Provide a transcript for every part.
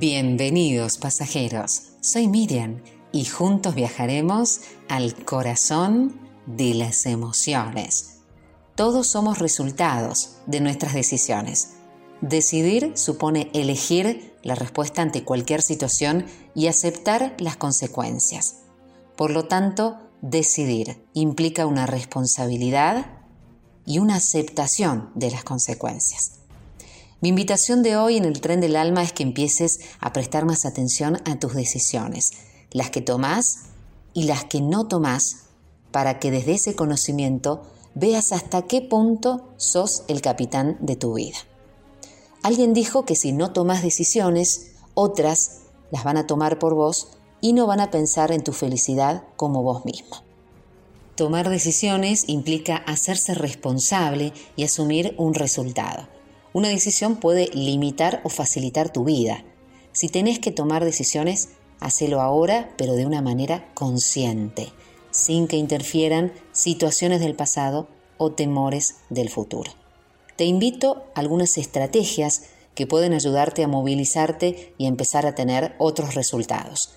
Bienvenidos pasajeros, soy Miriam y juntos viajaremos al corazón de las emociones. Todos somos resultados de nuestras decisiones. Decidir supone elegir la respuesta ante cualquier situación y aceptar las consecuencias. Por lo tanto, decidir implica una responsabilidad y una aceptación de las consecuencias. Mi invitación de hoy en el tren del alma es que empieces a prestar más atención a tus decisiones, las que tomás y las que no tomás, para que desde ese conocimiento veas hasta qué punto sos el capitán de tu vida. Alguien dijo que si no tomas decisiones, otras las van a tomar por vos y no van a pensar en tu felicidad como vos mismo. Tomar decisiones implica hacerse responsable y asumir un resultado. Una decisión puede limitar o facilitar tu vida. Si tenés que tomar decisiones, hacelo ahora, pero de una manera consciente, sin que interfieran situaciones del pasado o temores del futuro. Te invito a algunas estrategias que pueden ayudarte a movilizarte y empezar a tener otros resultados.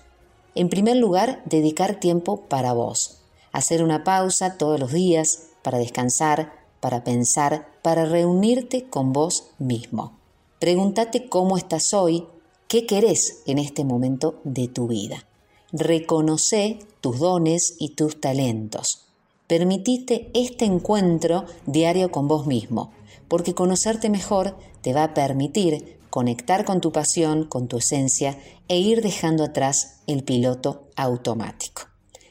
En primer lugar, dedicar tiempo para vos. Hacer una pausa todos los días para descansar, para pensar, para reunirte con vos mismo. Pregúntate cómo estás hoy, qué querés en este momento de tu vida. Reconoce tus dones y tus talentos. Permitite este encuentro diario con vos mismo, porque conocerte mejor te va a permitir conectar con tu pasión, con tu esencia e ir dejando atrás el piloto automático.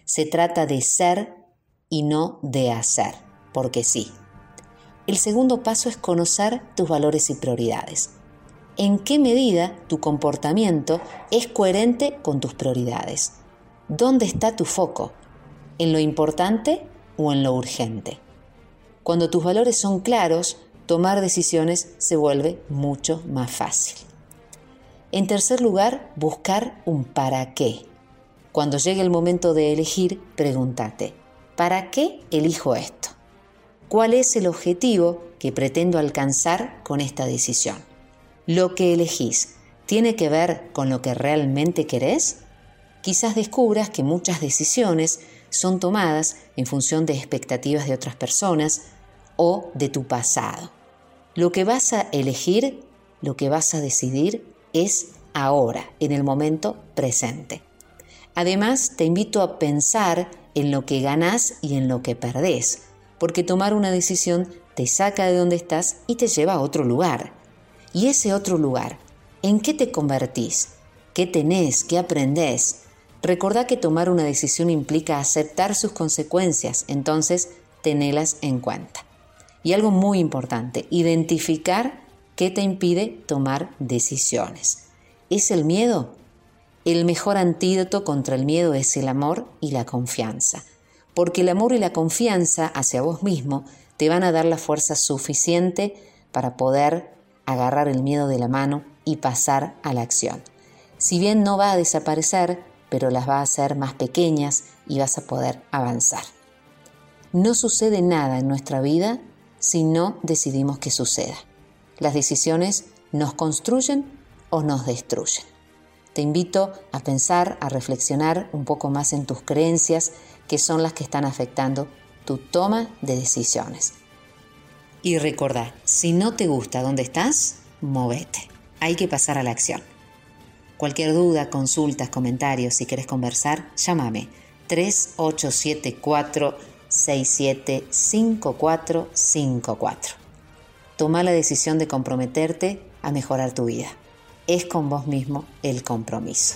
Se trata de ser y no de hacer, porque sí, el segundo paso es conocer tus valores y prioridades. ¿En qué medida tu comportamiento es coherente con tus prioridades? ¿Dónde está tu foco? ¿En lo importante o en lo urgente? Cuando tus valores son claros, tomar decisiones se vuelve mucho más fácil. En tercer lugar, buscar un para qué. Cuando llegue el momento de elegir, pregúntate, ¿para qué elijo esto? ¿Cuál es el objetivo que pretendo alcanzar con esta decisión? ¿Lo que elegís tiene que ver con lo que realmente querés? Quizás descubras que muchas decisiones son tomadas en función de expectativas de otras personas o de tu pasado. Lo que vas a elegir, lo que vas a decidir es ahora, en el momento presente. Además, te invito a pensar en lo que ganás y en lo que perdés porque tomar una decisión te saca de donde estás y te lleva a otro lugar. Y ese otro lugar, ¿en qué te convertís? ¿Qué tenés? ¿Qué aprendés? Recordá que tomar una decisión implica aceptar sus consecuencias, entonces tenelas en cuenta. Y algo muy importante, identificar qué te impide tomar decisiones. ¿Es el miedo? El mejor antídoto contra el miedo es el amor y la confianza porque el amor y la confianza hacia vos mismo te van a dar la fuerza suficiente para poder agarrar el miedo de la mano y pasar a la acción. Si bien no va a desaparecer, pero las va a hacer más pequeñas y vas a poder avanzar. No sucede nada en nuestra vida si no decidimos que suceda. Las decisiones nos construyen o nos destruyen. Te invito a pensar, a reflexionar un poco más en tus creencias, que son las que están afectando tu toma de decisiones. Y recordá, si no te gusta dónde estás, movete. Hay que pasar a la acción. Cualquier duda, consultas, comentarios, si quieres conversar, llámame 3874 675454. Toma la decisión de comprometerte a mejorar tu vida. Es con vos mismo el compromiso.